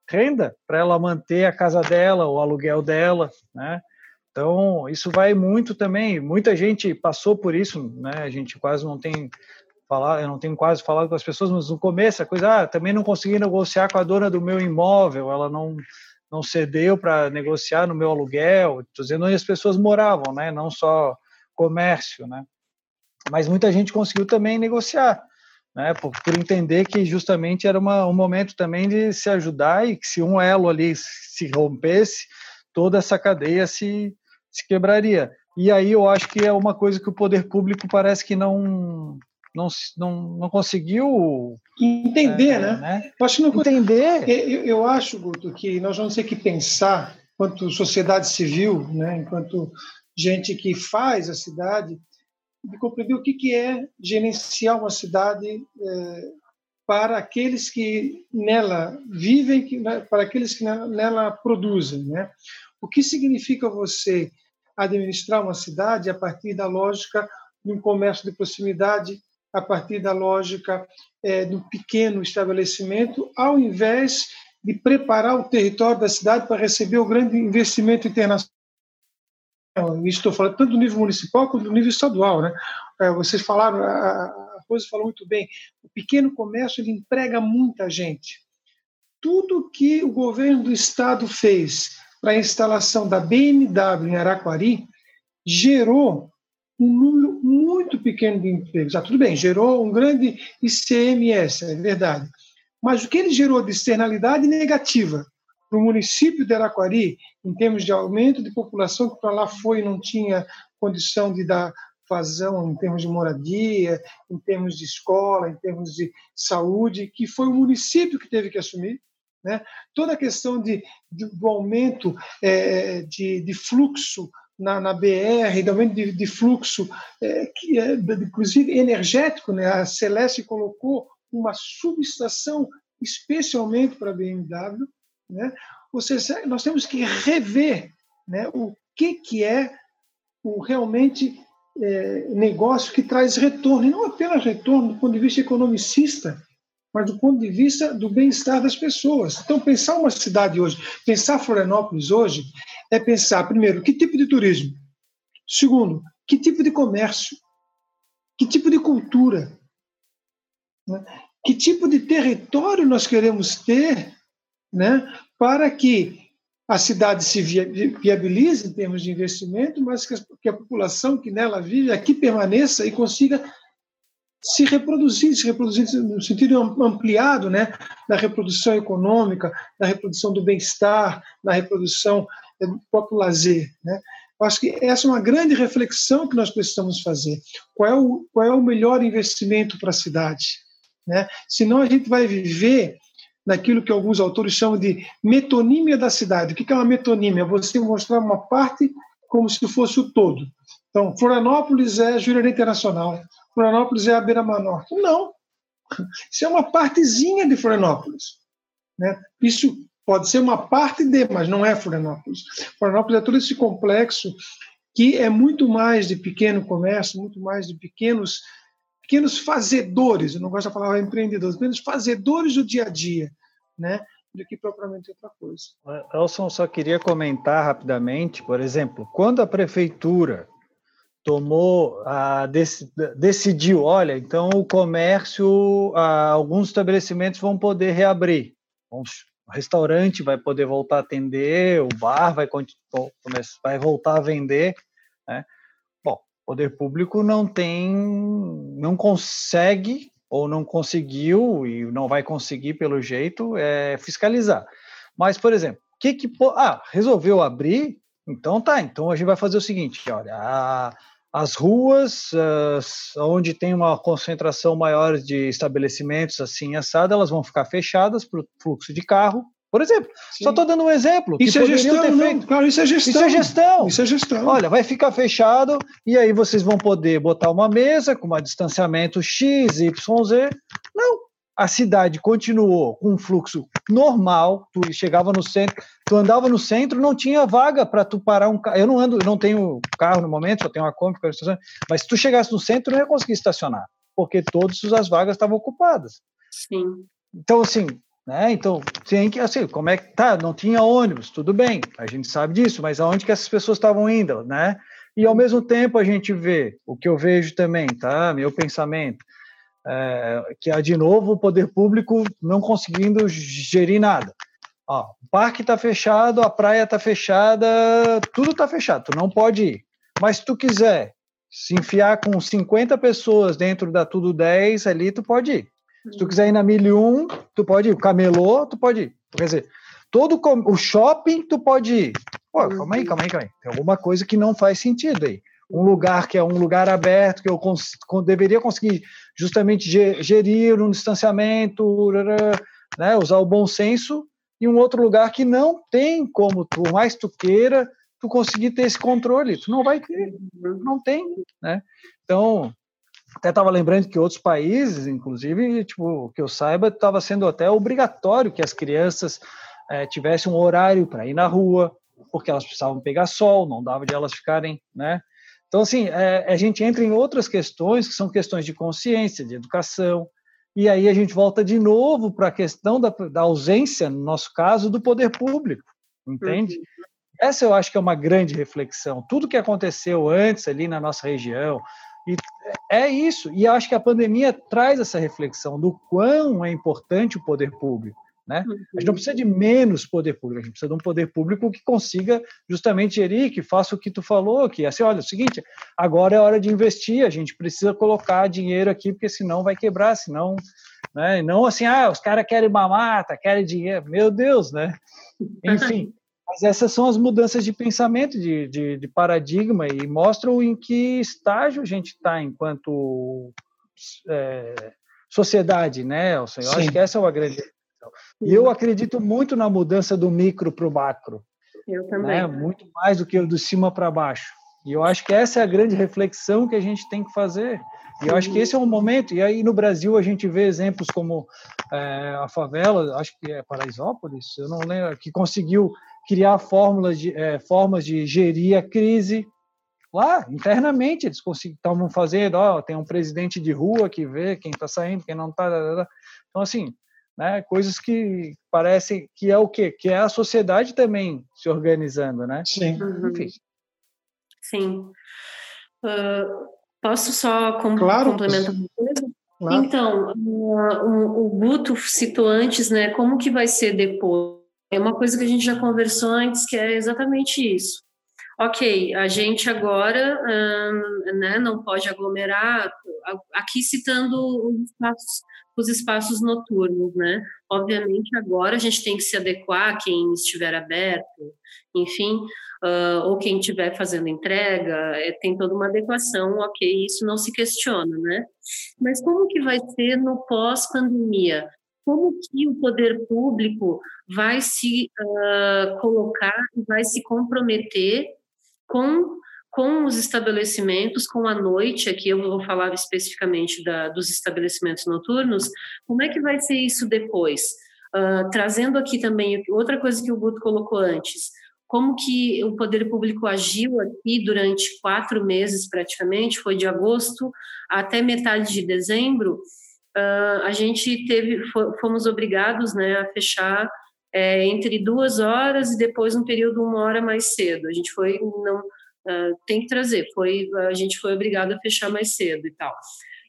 renda para ela manter a casa dela, o aluguel dela, né? Então, isso vai muito também. Muita gente passou por isso, né? A gente quase não tem falar, eu não tenho quase falado com as pessoas, mas no começo a coisa, ah, também não consegui negociar com a dona do meu imóvel, ela não não cedeu para negociar no meu aluguel, estou dizendo onde as pessoas moravam, né? Não só comércio, né? Mas muita gente conseguiu também negociar, né? Por, por entender que justamente era uma, um momento também de se ajudar e que se um elo ali se rompesse, toda essa cadeia se se quebraria. E aí eu acho que é uma coisa que o poder público parece que não não, não, não conseguiu entender, é, né? né? Eu acho não entender. Eu, eu acho, Guto, que nós vamos ter que pensar, enquanto sociedade civil, né, enquanto gente que faz a cidade, de compreender o que, que é gerenciar uma cidade é, para aqueles que nela vivem, que, né, para aqueles que nela, nela produzem. Né? O que significa você administrar uma cidade a partir da lógica de um comércio de proximidade, a partir da lógica é, do pequeno estabelecimento, ao invés de preparar o território da cidade para receber o grande investimento internacional. Estou falando tanto do nível municipal quanto do nível estadual. Né? É, vocês falaram, a Rose falou muito bem, o pequeno comércio ele emprega muita gente. Tudo que o governo do estado fez para a instalação da BMW em Araquari, gerou um número muito pequeno de empregos. Ah, tudo bem, gerou um grande ICMS, é verdade. Mas o que ele gerou de externalidade negativa para o município de Araquari, em termos de aumento de população que para lá foi e não tinha condição de dar vazão em termos de moradia, em termos de escola, em termos de saúde, que foi o município que teve que assumir, né? Toda a questão de, de do aumento é, de, de, fluxo na, na, BR, do aumento de, de fluxo, é, que é, inclusive energético, né? a Celeste colocou uma subestação especialmente para a BMW. Né? Nós temos que rever né, o que, que é o realmente é, negócio que traz retorno, e não apenas retorno do ponto de vista economicista, mas do ponto de vista do bem-estar das pessoas. Então, pensar uma cidade hoje, pensar Florianópolis hoje, é pensar, primeiro, que tipo de turismo? Segundo, que tipo de comércio? Que tipo de cultura? Né? Que tipo de território nós queremos ter né, para que a cidade se viabilize em termos de investimento, mas que a população que nela vive aqui permaneça e consiga se reproduzir, se reproduzir no sentido ampliado, né, da reprodução econômica, da reprodução do bem-estar, da reprodução eh, do próprio lazer, né? Acho que essa é uma grande reflexão que nós precisamos fazer. Qual é o, qual é o melhor investimento para a cidade? Né? Senão a gente vai viver naquilo que alguns autores chamam de metonímia da cidade. O que é uma metonímia? Você mostrar uma parte como se fosse o todo. Então, Florianópolis é Jurerê Internacional, Florianópolis é a beira-mar norte. Não. Isso é uma partezinha de Florianópolis. Né? Isso pode ser uma parte de, mas não é Florianópolis. Florianópolis é todo esse complexo que é muito mais de pequeno comércio, muito mais de pequenos pequenos fazedores, eu não gosto da palavra empreendedores, pequenos fazedores do dia a dia, né? do que propriamente outra coisa. Elson, só queria comentar rapidamente, por exemplo, quando a prefeitura tomou, a, decidiu, olha, então o comércio, alguns estabelecimentos vão poder reabrir. O restaurante vai poder voltar a atender, o bar vai, vai voltar a vender, né? O poder público não tem, não consegue ou não conseguiu e não vai conseguir pelo jeito é, fiscalizar. Mas, por exemplo, que que ah resolveu abrir? Então tá. Então a gente vai fazer o seguinte, olha, a, as ruas as, onde tem uma concentração maior de estabelecimentos assim assado, elas vão ficar fechadas para o fluxo de carro. Por exemplo, Sim. só estou dando um exemplo. Isso é gestão, não, claro, isso é gestão. Isso é gestão. Isso é gestão. Olha, vai ficar fechado e aí vocês vão poder botar uma mesa com um distanciamento X, Y, Z. Não, a cidade continuou com um fluxo normal, tu chegava no centro, tu andava no centro, não tinha vaga para tu parar um carro. Eu não ando, eu não tenho carro no momento, só tenho uma Kombi, mas se tu chegasse no centro, não ia conseguir estacionar, porque todas as vagas estavam ocupadas. Sim. Então, assim, né? Então, tem que, assim, como é que tá? Não tinha ônibus, tudo bem, a gente sabe disso, mas aonde que essas pessoas estavam indo, né? E ao mesmo tempo a gente vê, o que eu vejo também, tá? Meu pensamento, é, que é de novo o poder público não conseguindo gerir nada. Ó, o parque está fechado, a praia está fechada, tudo está fechado, tu não pode ir. Mas se tu quiser se enfiar com 50 pessoas dentro da Tudo 10 ali, tu pode ir. Se tu quiser ir na 1001, tu pode ir. O camelô, tu pode ir. Quer dizer, todo o shopping, tu pode ir. Pô, calma aí, calma aí, calma aí. Tem alguma coisa que não faz sentido aí. Um lugar que é um lugar aberto, que eu cons deveria conseguir justamente gerir um distanciamento, né, usar o bom senso, e um outro lugar que não tem como, tu mais tu queira, tu conseguir ter esse controle. Tu não vai ter, não tem, né? Então, até estava lembrando que outros países, inclusive, tipo, que eu saiba, estava sendo até obrigatório que as crianças é, tivessem um horário para ir na rua, porque elas precisavam pegar sol, não dava de elas ficarem, né? Então, assim, é, a gente entra em outras questões, que são questões de consciência, de educação, e aí a gente volta de novo para a questão da, da, ausência, no nosso caso, do poder público, entende? Uhum. Essa eu acho que é uma grande reflexão. Tudo que aconteceu antes ali na nossa região, e é isso. E acho que a pandemia traz essa reflexão do quão é importante o poder público. Né? A gente não precisa de menos poder público, a gente precisa de um poder público que consiga justamente gerir, que faça o que tu falou, que assim, olha, é o seguinte, agora é hora de investir, a gente precisa colocar dinheiro aqui, porque senão vai quebrar, senão, né? Não assim, ah, os caras querem mamata, querem dinheiro, meu Deus, né? Enfim, mas essas são as mudanças de pensamento, de, de, de paradigma, e mostram em que estágio a gente está enquanto é, sociedade, né, Eu Sim. acho que essa é uma grande e eu acredito muito na mudança do micro para o macro. Eu também. Né? Muito mais do que o do cima para baixo. E eu acho que essa é a grande reflexão que a gente tem que fazer. E eu acho que esse é um momento. E aí no Brasil a gente vê exemplos como é, a favela, acho que é Paraisópolis, eu não lembro, que conseguiu criar fórmulas de, é, formas de gerir a crise lá internamente eles estavam fazendo ó tem um presidente de rua que vê quem está saindo quem não está então assim né? Coisas que parecem que é o quê? Que é a sociedade também se organizando, né? Sim. Uhum. Enfim. Sim. Uh, posso só com claro, complementar uma coisa? Claro. Então, uh, o, o Guto citou antes, né? Como que vai ser depois? É uma coisa que a gente já conversou antes, que é exatamente isso. Ok, a gente agora hum, né, não pode aglomerar, aqui citando os espaços, os espaços noturnos, né? Obviamente agora a gente tem que se adequar a quem estiver aberto, enfim, uh, ou quem estiver fazendo entrega, é, tem toda uma adequação, ok, isso não se questiona, né? Mas como que vai ser no pós-pandemia? Como que o poder público vai se uh, colocar, vai se comprometer com, com os estabelecimentos, com a noite, aqui eu vou falar especificamente da, dos estabelecimentos noturnos, como é que vai ser isso depois? Uh, trazendo aqui também outra coisa que o Guto colocou antes, como que o poder público agiu aqui durante quatro meses praticamente, foi de agosto até metade de dezembro, uh, a gente teve, fomos obrigados né, a fechar é, entre duas horas e depois um período uma hora mais cedo. A gente foi não uh, tem que trazer, foi a gente foi obrigado a fechar mais cedo e tal.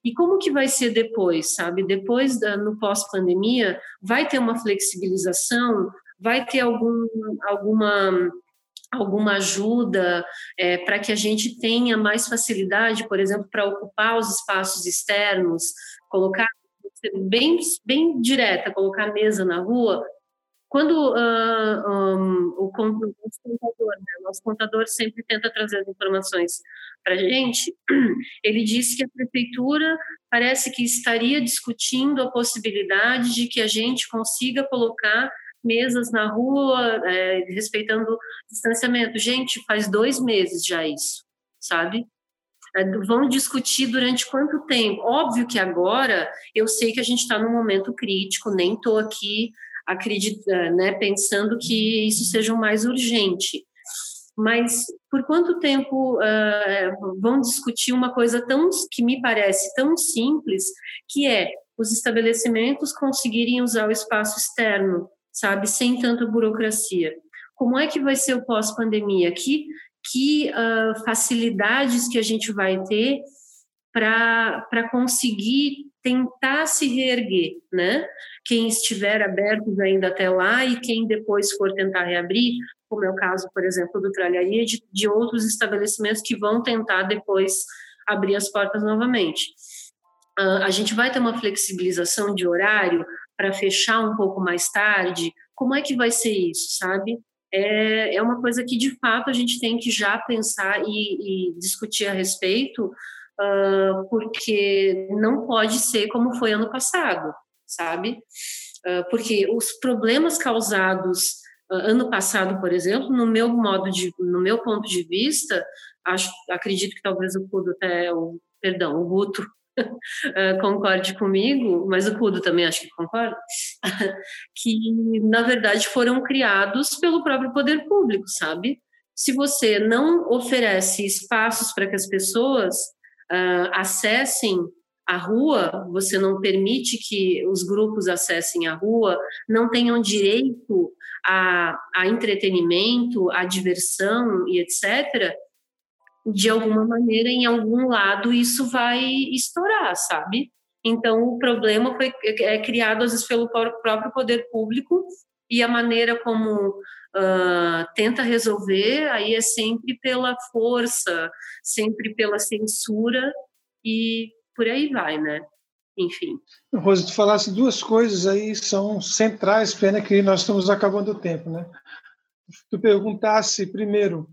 E como que vai ser depois, sabe? Depois, da, no pós-pandemia, vai ter uma flexibilização, vai ter algum, alguma alguma ajuda é, para que a gente tenha mais facilidade, por exemplo, para ocupar os espaços externos, colocar bem bem direta, colocar mesa na rua, quando uh, ah, um, o, o, contador, né, nosso contador sempre tenta trazer as informações para a gente, ele disse que a prefeitura parece que estaria discutindo a possibilidade de que a gente consiga colocar mesas na rua, é, respeitando distanciamento. Gente, faz dois meses já isso, sabe? É, vão discutir durante quanto tempo? Óbvio que agora eu sei que a gente está num momento crítico, nem estou aqui acreditando, né, pensando que isso seja o mais urgente. Mas por quanto tempo uh, vão discutir uma coisa tão que me parece tão simples, que é os estabelecimentos conseguirem usar o espaço externo, sabe, sem tanta burocracia? Como é que vai ser o pós-pandemia? Que, que uh, facilidades que a gente vai ter para conseguir tentar se reerguer, né? Quem estiver aberto ainda até lá e quem depois for tentar reabrir, como é o caso, por exemplo, do Tralharia, de, de outros estabelecimentos que vão tentar depois abrir as portas novamente. Uh, a gente vai ter uma flexibilização de horário para fechar um pouco mais tarde. Como é que vai ser isso, sabe? É, é uma coisa que, de fato, a gente tem que já pensar e, e discutir a respeito, uh, porque não pode ser como foi ano passado, sabe? Uh, porque os problemas causados uh, ano passado, por exemplo, no meu modo de, no meu ponto de vista, acho, acredito que talvez o Cudo até, o, perdão, o Guto concorde comigo, mas o Cudo também acho que concorda, que na verdade foram criados pelo próprio poder público, sabe? Se você não oferece espaços para que as pessoas uh, acessem a rua, você não permite que os grupos acessem a rua, não tenham direito a, a entretenimento, a diversão e etc., de alguma maneira, em algum lado, isso vai estourar, sabe? Então, o problema foi é, é criado, às vezes, pelo próprio poder público e a maneira como uh, tenta resolver, aí é sempre pela força, sempre pela censura e por aí vai, né? Enfim. Rosa, tu falasse duas coisas aí são centrais, pena que nós estamos acabando o tempo, né? Tu perguntasse primeiro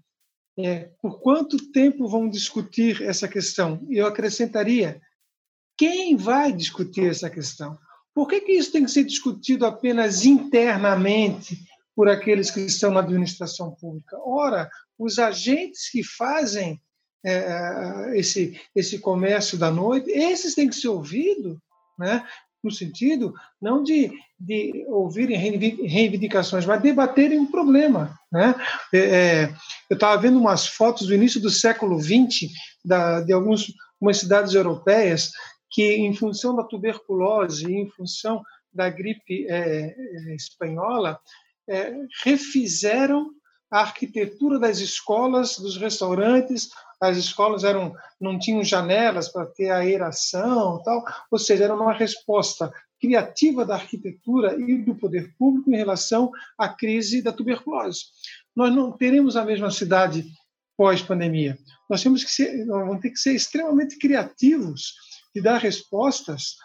é, por quanto tempo vão discutir essa questão? Eu acrescentaria, quem vai discutir essa questão? Por que, que isso tem que ser discutido apenas internamente por aqueles que estão na administração pública. Ora, os agentes que fazem é, é, esse, esse comércio da noite, esses têm que ser ouvidos, né? No sentido não de, de ouvirem reivindicações, mas debaterem um problema. Né? É, é eu estava vendo umas fotos do início do século XX da, de algumas cidades europeias que, em função da tuberculose, em função da gripe é, é espanhola, é, refizeram a arquitetura das escolas, dos restaurantes. As escolas eram não tinham janelas para ter aeração, tal. Ou seja, era uma resposta criativa da arquitetura e do poder público em relação à crise da tuberculose. Nós não teremos a mesma cidade pós-pandemia. Nós temos que ser, vamos ter que ser extremamente criativos e dar respostas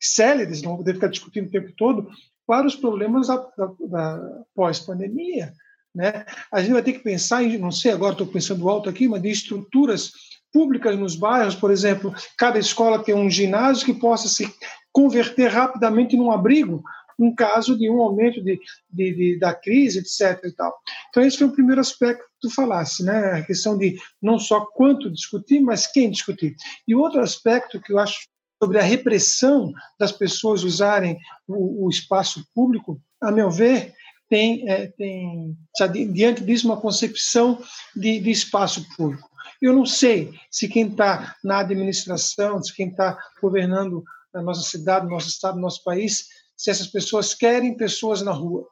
céleres, não poder ficar discutindo o tempo todo, para os problemas da, da, da pós-pandemia. Né? A gente vai ter que pensar, em, não sei, agora estou pensando alto aqui, mas de estruturas públicas nos bairros, por exemplo, cada escola tem um ginásio que possa se converter rapidamente num abrigo, em caso de um aumento de, de, de, da crise, etc. E tal. Então, esse foi o primeiro aspecto que tu falasse, né? a questão de não só quanto discutir, mas quem discutir. E outro aspecto que eu acho sobre a repressão das pessoas usarem o, o espaço público, a meu ver, tem, é, tem diante disso uma concepção de, de espaço público. Eu não sei se quem está na administração, se quem está governando a nossa cidade, nosso estado, nosso país, se essas pessoas querem pessoas na rua.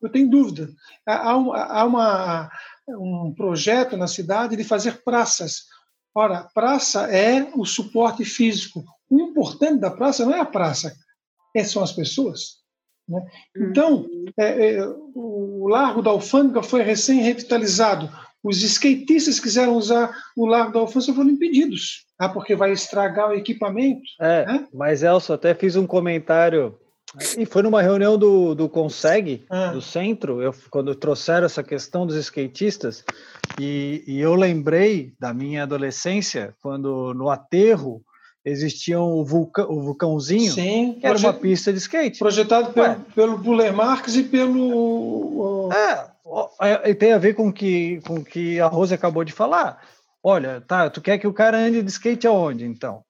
Eu tenho dúvida. Há, há uma, um projeto na cidade de fazer praças Ora, praça é o suporte físico, o importante da praça não é a praça, é, são as pessoas. Né? Uhum. Então, é, é, o Largo da Alfândega foi recém-revitalizado. Os skatistas quiseram usar o Largo da Alfândega foram impedidos, ah, porque vai estragar o equipamento. É, né? Mas, Elcio, até fiz um comentário e foi numa reunião do, do Conseg, ah. do centro, eu, quando trouxeram essa questão dos skatistas, e, e, eu lembrei da minha adolescência, quando no aterro existia o, o vulcãozinho, Sim, que era uma pista de skate. Projetado pelo, pelo Buller Marques e pelo... É, e tem a ver com que, com que a Rose acabou de falar. Olha, tá, tu quer que o cara ande de skate aonde, então?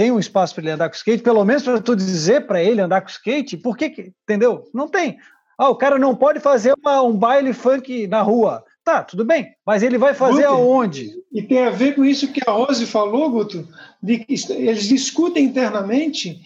tem um espaço para ele andar com skate, pelo menos para tu dizer para ele andar com skate, por que, que, entendeu? Não tem. Ah, o cara não pode fazer uma, um baile funk na rua. Tá, tudo bem, mas ele vai fazer Guto, aonde? E tem a ver com isso que a Rose falou, Guto, de que eles discutem internamente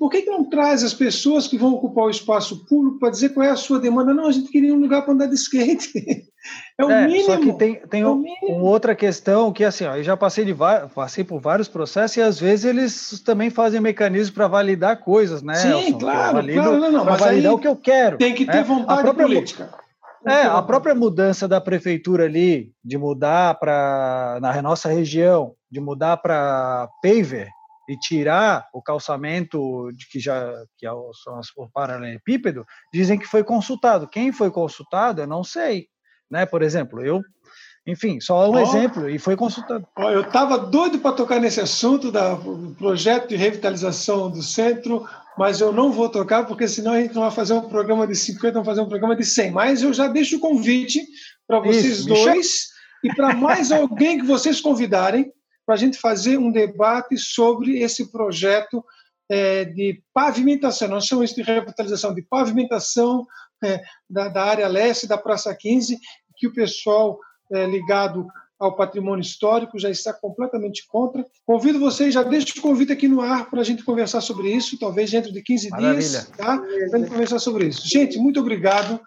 por que, que não traz as pessoas que vão ocupar o espaço público para dizer qual é a sua demanda? Não, a gente queria um lugar para andar de skate. É o é, mínimo. Só que tem, tem é um, outra questão que, assim, ó, eu já passei, de, passei por vários processos e às vezes eles também fazem mecanismos para validar coisas, né? Sim, Elson? claro, valido, claro, não, não, mas validar o que eu quero. Tem que ter né? vontade política. É, a própria mudança da prefeitura ali, de mudar para, na nossa região, de mudar para paver, e tirar o calçamento de que já que é o, o paralelepípedo, dizem que foi consultado. Quem foi consultado, eu não sei. Né? Por exemplo, eu, enfim, só um oh, exemplo, e foi consultado. Oh, eu estava doido para tocar nesse assunto do projeto de revitalização do centro, mas eu não vou tocar, porque senão a gente não vai fazer um programa de 50, vamos fazer um programa de 100. Mas eu já deixo o convite para vocês Isso, dois e para mais alguém que vocês convidarem para a gente fazer um debate sobre esse projeto é, de pavimentação. Nós chamamos de revitalização de pavimentação é, da, da, área leste da Praça 15, que o pessoal é, ligado ao patrimônio histórico já está completamente contra. Convido vocês, já deixo o convite aqui no ar para a gente conversar sobre isso, talvez dentro de 15 Maravilha. dias, tá? para a gente conversar sobre isso. Gente, muito obrigado.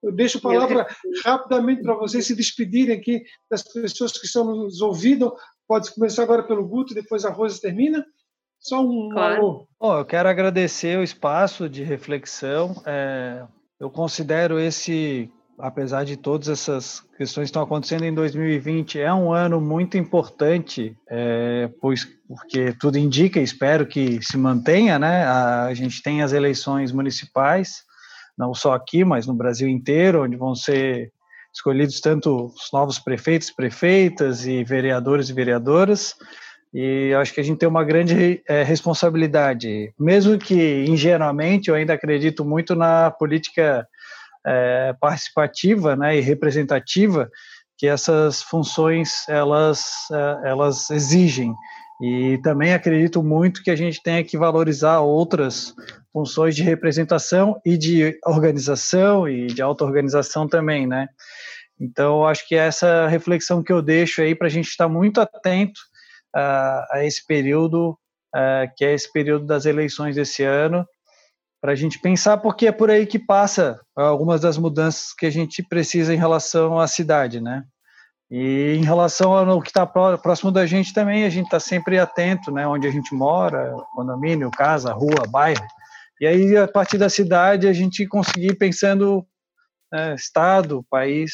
Eu deixo a palavra rapidamente para vocês se despedirem aqui das pessoas que estão nos ouvindo. Pode começar agora pelo Guto, depois a Rosa termina. Só um claro. alô. Bom, eu quero agradecer o espaço de reflexão. É, eu considero esse, apesar de todas essas questões que estão acontecendo em 2020, é um ano muito importante, é, pois porque tudo indica, espero que se mantenha, né? A, a gente tem as eleições municipais não só aqui, mas no Brasil inteiro, onde vão ser escolhidos tanto os novos prefeitos, prefeitas e vereadores e vereadoras. E acho que a gente tem uma grande é, responsabilidade, mesmo que ingenuamente eu ainda acredito muito na política é, participativa, né, e representativa que essas funções elas é, elas exigem. E também acredito muito que a gente tenha que valorizar outras funções de representação e de organização e de auto-organização também, né? Então, acho que é essa reflexão que eu deixo aí para a gente estar muito atento uh, a esse período, uh, que é esse período das eleições desse ano, para a gente pensar, porque é por aí que passa algumas das mudanças que a gente precisa em relação à cidade, né? E em relação ao que está próximo da gente também, a gente está sempre atento, né? Onde a gente mora, condomínio, casa, rua, bairro. E aí, a partir da cidade, a gente conseguir pensando né, estado, país,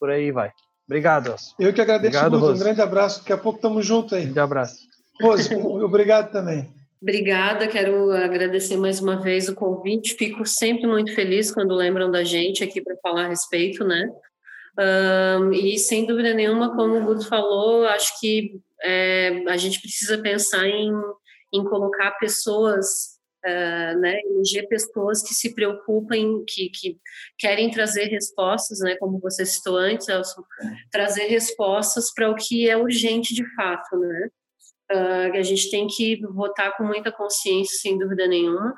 por aí vai. Obrigado, Elcio. Eu que agradeço obrigado, muito. Um grande abraço. Daqui a pouco estamos juntos aí. Um grande abraço. Rose, obrigado também. Obrigada, quero agradecer mais uma vez o convite. Fico sempre muito feliz quando lembram da gente aqui para falar a respeito, né? Um, e sem dúvida nenhuma, como o Guto falou, acho que é, a gente precisa pensar em, em colocar pessoas uh, né, eleger pessoas que se preocupem, que, que querem trazer respostas, né, como você citou antes, Elson, trazer respostas para o que é urgente de fato, né? Uh, a gente tem que votar com muita consciência, sem dúvida nenhuma.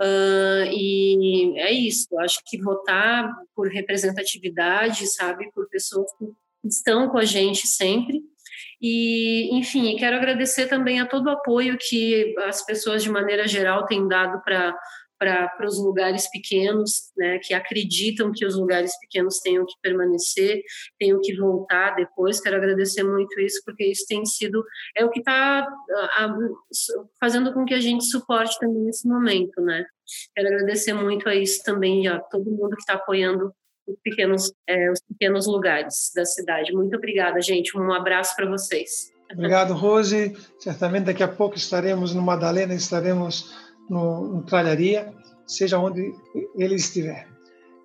Uh, e é isso, acho que votar por representatividade, sabe, por pessoas que estão com a gente sempre, e, enfim, quero agradecer também a todo o apoio que as pessoas, de maneira geral, têm dado para para os lugares pequenos, né, que acreditam que os lugares pequenos tenham que permanecer, tenham que voltar depois. Quero agradecer muito isso, porque isso tem sido, é o que está fazendo com que a gente suporte também nesse momento, né. Quero agradecer muito a isso também, a todo mundo que está apoiando os pequenos, é, os pequenos lugares da cidade. Muito obrigada, gente. Um abraço para vocês. Obrigado, Rose. Certamente daqui a pouco estaremos no Madalena, estaremos no, no Tralharia, seja onde ele estiver.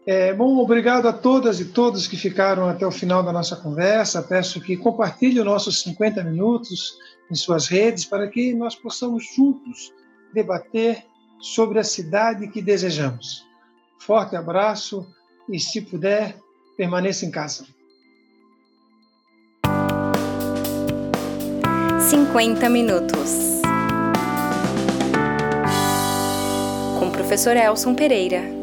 É, bom, obrigado a todas e todos que ficaram até o final da nossa conversa. Peço que compartilhem nossos 50 minutos em suas redes para que nós possamos juntos debater sobre a cidade que desejamos. Forte abraço e, se puder, permaneça em casa. 50 minutos. Professor Elson Pereira.